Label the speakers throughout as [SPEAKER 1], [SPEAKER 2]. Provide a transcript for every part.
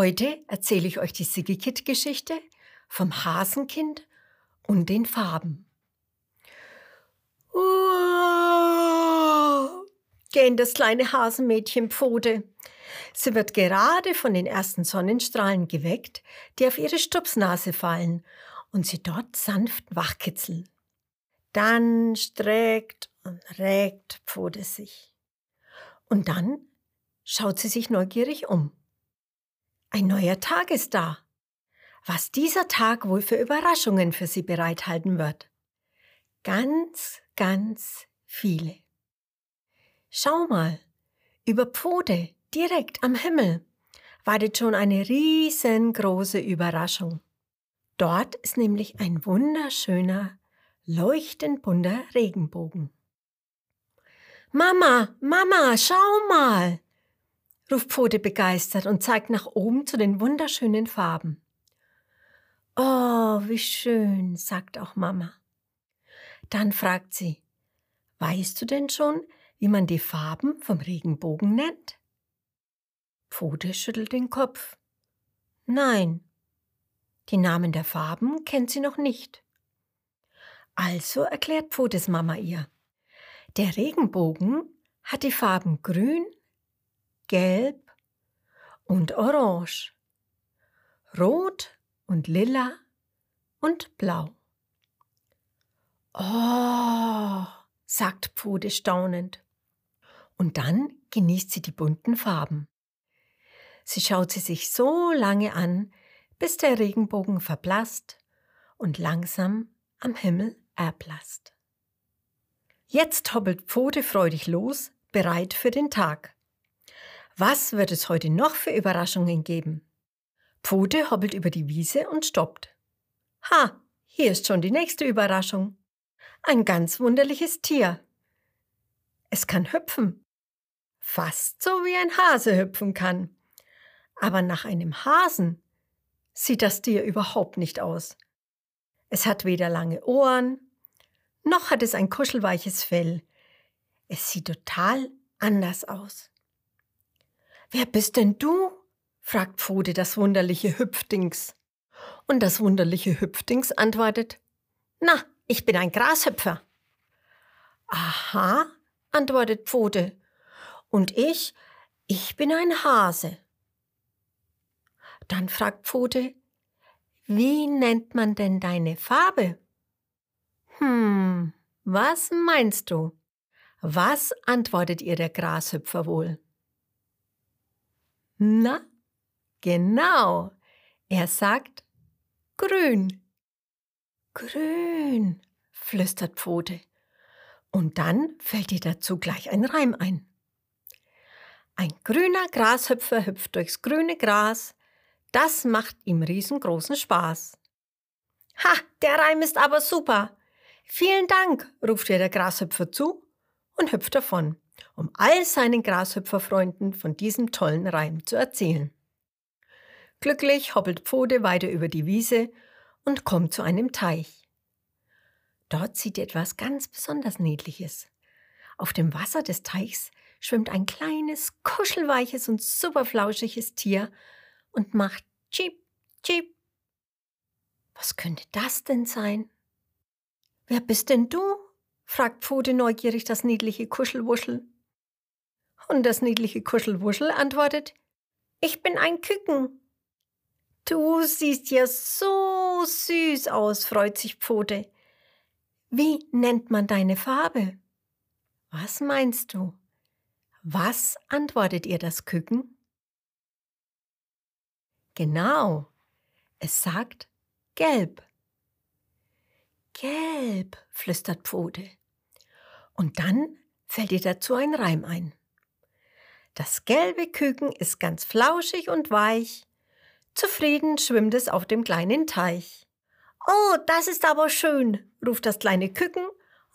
[SPEAKER 1] Heute erzähle ich euch die Siggikit-Geschichte vom Hasenkind und den Farben. Uh, gähnt das kleine Hasenmädchen Pfote. Sie wird gerade von den ersten Sonnenstrahlen geweckt, die auf ihre Stupsnase fallen und sie dort sanft wachkitzeln. Dann streckt und regt Pfote sich. Und dann schaut sie sich neugierig um. Ein neuer Tag ist da. Was dieser Tag wohl für Überraschungen für sie bereithalten wird. Ganz, ganz viele. Schau mal, über Pfote, direkt am Himmel, wartet schon eine riesengroße Überraschung. Dort ist nämlich ein wunderschöner, leuchtend bunter Regenbogen. Mama, Mama, schau mal! Ruft Pfote begeistert und zeigt nach oben zu den wunderschönen Farben. Oh, wie schön, sagt auch Mama. Dann fragt sie, weißt du denn schon, wie man die Farben vom Regenbogen nennt? Pfote schüttelt den Kopf. Nein, die Namen der Farben kennt sie noch nicht. Also erklärt Pfotes Mama ihr. Der Regenbogen hat die Farben grün, gelb und orange, rot und lila und blau. Oh, sagt Pfote staunend. Und dann genießt sie die bunten Farben. Sie schaut sie sich so lange an, bis der Regenbogen verblasst und langsam am Himmel erblasst. Jetzt hoppelt Pfote freudig los, bereit für den Tag. Was wird es heute noch für Überraschungen geben? Pfote hoppelt über die Wiese und stoppt. Ha, hier ist schon die nächste Überraschung. Ein ganz wunderliches Tier. Es kann hüpfen. Fast so wie ein Hase hüpfen kann. Aber nach einem Hasen sieht das Tier überhaupt nicht aus. Es hat weder lange Ohren, noch hat es ein kuschelweiches Fell. Es sieht total anders aus. Wer bist denn du? fragt Pfote das wunderliche Hüpfdings. Und das wunderliche Hüpfdings antwortet, na, ich bin ein Grashüpfer. Aha, antwortet Pfote. Und ich, ich bin ein Hase. Dann fragt Pfote, wie nennt man denn deine Farbe? Hm, was meinst du? Was antwortet ihr der Grashüpfer wohl? Na, genau. Er sagt grün. Grün, flüstert Pfote. Und dann fällt ihr dazu gleich ein Reim ein. Ein grüner Grashüpfer hüpft durchs grüne Gras, das macht ihm riesengroßen Spaß. Ha, der Reim ist aber super. Vielen Dank, ruft ihr der Grashüpfer zu und hüpft davon um all seinen Grashüpferfreunden von diesem tollen Reim zu erzählen. Glücklich hoppelt Pfote weiter über die Wiese und kommt zu einem Teich. Dort sieht er etwas ganz besonders Niedliches. Auf dem Wasser des Teichs schwimmt ein kleines, kuschelweiches und superflauschiges Tier und macht Cheep, Cheep. Was könnte das denn sein? Wer bist denn du? fragt Pfote neugierig das niedliche Kuschelwuschel. Und das niedliche Kuschelwuschel antwortet, ich bin ein Küken. Du siehst ja so süß aus, freut sich Pfote. Wie nennt man deine Farbe? Was meinst du? Was antwortet ihr das Küken? Genau, es sagt gelb. Gelb, flüstert Pfote. Und dann fällt ihr dazu ein Reim ein. Das gelbe Küken ist ganz flauschig und weich. Zufrieden schwimmt es auf dem kleinen Teich. Oh, das ist aber schön, ruft das kleine Küken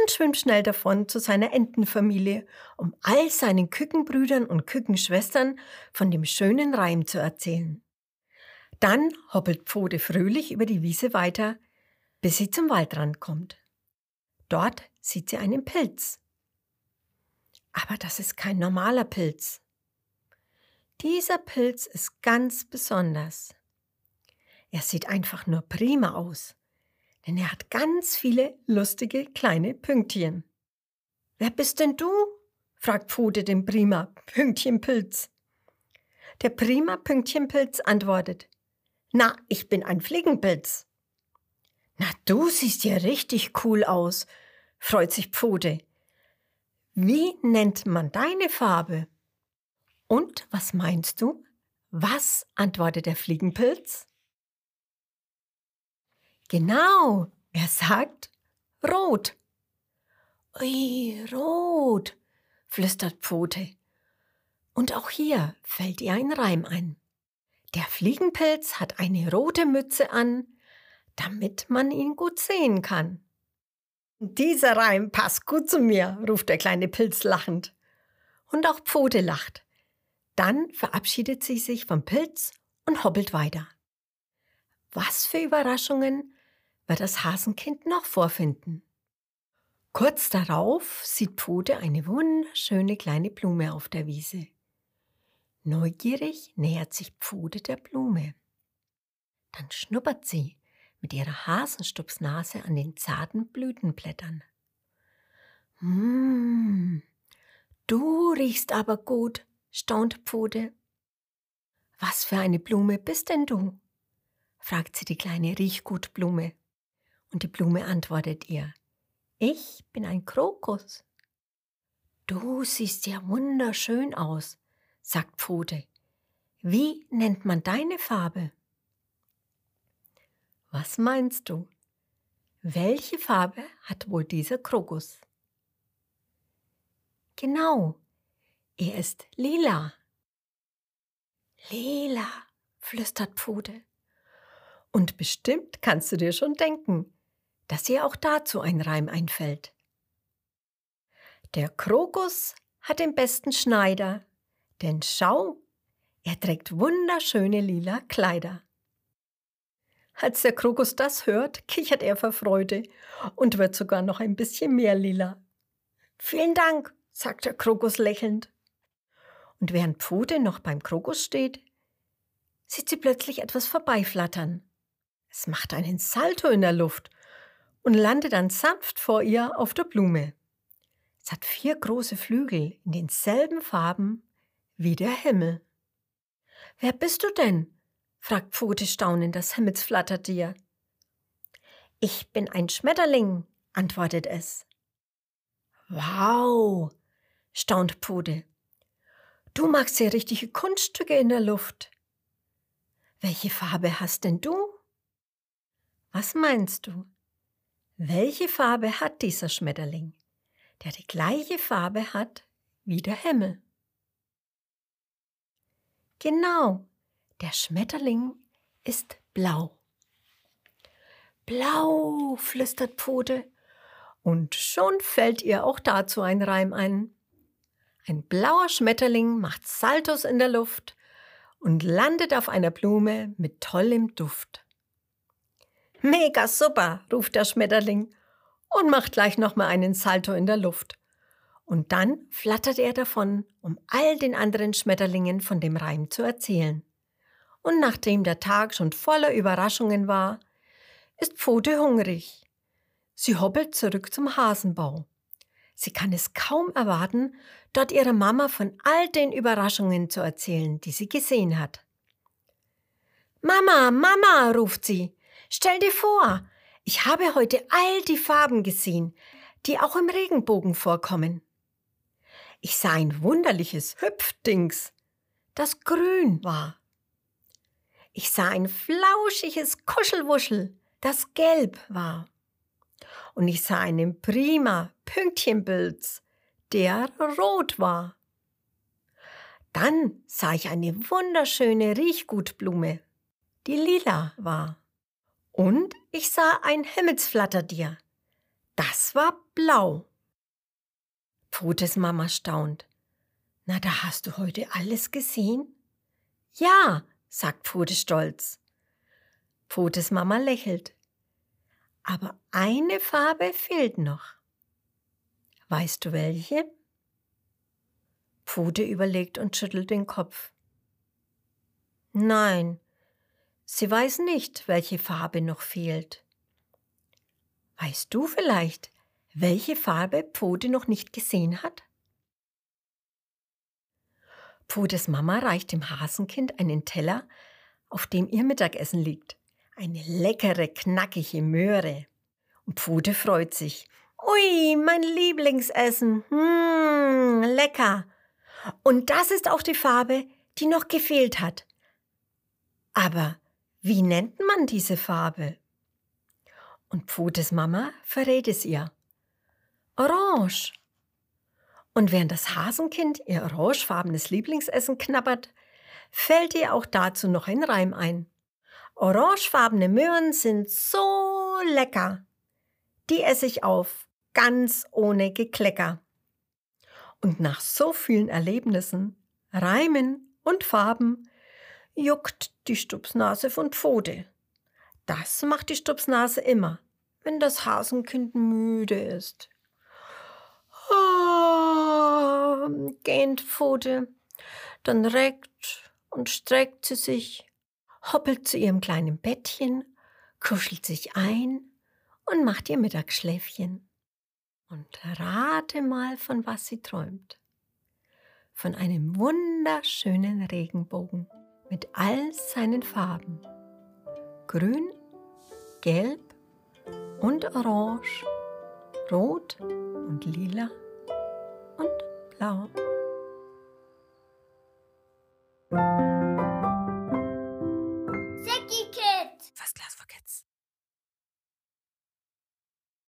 [SPEAKER 1] und schwimmt schnell davon zu seiner Entenfamilie, um all seinen Kükenbrüdern und Kükenschwestern von dem schönen Reim zu erzählen. Dann hoppelt Pfote fröhlich über die Wiese weiter, bis sie zum Waldrand kommt. Dort sieht sie einen Pilz. Aber das ist kein normaler Pilz. Dieser Pilz ist ganz besonders. Er sieht einfach nur prima aus, denn er hat ganz viele lustige kleine Pünktchen. Wer bist denn du? fragt Pfote den Prima Pünktchenpilz. Der Prima Pünktchenpilz antwortet, na, ich bin ein Fliegenpilz. Na, du siehst ja richtig cool aus, freut sich Pfote. Wie nennt man deine Farbe? Und was meinst du? Was antwortet der Fliegenpilz? Genau, er sagt rot. Ui, rot, flüstert Pfote. Und auch hier fällt ihr ein Reim ein. Der Fliegenpilz hat eine rote Mütze an, damit man ihn gut sehen kann. Dieser Reim passt gut zu mir, ruft der kleine Pilz lachend. Und auch Pfote lacht. Dann verabschiedet sie sich vom Pilz und hoppelt weiter. Was für Überraschungen wird das Hasenkind noch vorfinden? Kurz darauf sieht Pfote eine wunderschöne kleine Blume auf der Wiese. Neugierig nähert sich Pfote der Blume. Dann schnuppert sie mit ihrer Hasenstupsnase an den zarten Blütenblättern. Mmh, du riechst aber gut, staunt Pfote. Was für eine Blume bist denn du? fragt sie die kleine Riechgutblume. Und die Blume antwortet ihr, ich bin ein Krokus. Du siehst ja wunderschön aus, sagt Pfote. Wie nennt man deine Farbe? Was meinst du? Welche Farbe hat wohl dieser Krokus? Genau, er ist lila. Lila, flüstert Pfote. Und bestimmt kannst du dir schon denken, dass dir auch dazu ein Reim einfällt. Der Krokus hat den besten Schneider, denn schau, er trägt wunderschöne lila Kleider. Als der Krokus das hört, kichert er vor Freude und wird sogar noch ein bisschen mehr lila. Vielen Dank, sagt der Krokus lächelnd. Und während Pfote noch beim Krokus steht, sieht sie plötzlich etwas vorbeiflattern. Es macht einen Salto in der Luft und landet dann sanft vor ihr auf der Blume. Es hat vier große Flügel in denselben Farben wie der Himmel. Wer bist du denn? Fragt Pfote staunend das Himmelsflattertier. Ich bin ein Schmetterling, antwortet es. Wow, staunt Pfote. Du magst ja richtige Kunststücke in der Luft. Welche Farbe hast denn du? Was meinst du? Welche Farbe hat dieser Schmetterling, der die gleiche Farbe hat wie der Himmel? Genau, der Schmetterling ist blau. Blau, flüstert Pfote, und schon fällt ihr auch dazu ein Reim ein. Ein blauer Schmetterling macht Saltos in der Luft und landet auf einer Blume mit tollem Duft. Mega super, ruft der Schmetterling und macht gleich nochmal einen Salto in der Luft. Und dann flattert er davon, um all den anderen Schmetterlingen von dem Reim zu erzählen. Und nachdem der Tag schon voller Überraschungen war, ist Pfote hungrig. Sie hoppelt zurück zum Hasenbau. Sie kann es kaum erwarten, dort ihrer Mama von all den Überraschungen zu erzählen, die sie gesehen hat. Mama, Mama, ruft sie, stell dir vor, ich habe heute all die Farben gesehen, die auch im Regenbogen vorkommen. Ich sah ein wunderliches Hüpfdings, das grün war. Ich sah ein flauschiges Kuschelwuschel, das gelb war. Und ich sah einen prima Pünktchenpilz, der rot war. Dann sah ich eine wunderschöne Riechgutblume, die lila war. Und ich sah ein Himmelsflattertier, das war blau. Pfotes Mama staunt. Na, da hast du heute alles gesehen? Ja, sagt Pfote stolz. Pfotes Mama lächelt. Aber eine Farbe fehlt noch. Weißt du welche? Pfote überlegt und schüttelt den Kopf. Nein, sie weiß nicht, welche Farbe noch fehlt. Weißt du vielleicht, welche Farbe Pfote noch nicht gesehen hat? Pfotes Mama reicht dem Hasenkind einen Teller, auf dem ihr Mittagessen liegt. Eine leckere, knackige Möhre. Und Pfote freut sich. Ui, mein Lieblingsessen. Hm, lecker. Und das ist auch die Farbe, die noch gefehlt hat. Aber wie nennt man diese Farbe? Und Pfotes Mama verrät es ihr. Orange. Und während das Hasenkind ihr orangefarbenes Lieblingsessen knabbert, fällt ihr auch dazu noch ein Reim ein. Orangefarbene Möhren sind so lecker. Die esse ich auf, ganz ohne Geklecker. Und nach so vielen Erlebnissen, Reimen und Farben juckt die Stupsnase von Pfote. Das macht die Stupsnase immer, wenn das Hasenkind müde ist. Oh, gähnt Pfote, dann reckt und streckt sie sich hoppelt zu ihrem kleinen Bettchen, kuschelt sich ein und macht ihr Mittagsschläfchen. Und rate mal, von was sie träumt. Von einem wunderschönen Regenbogen mit all seinen Farben. Grün, gelb und orange, rot und lila und blau.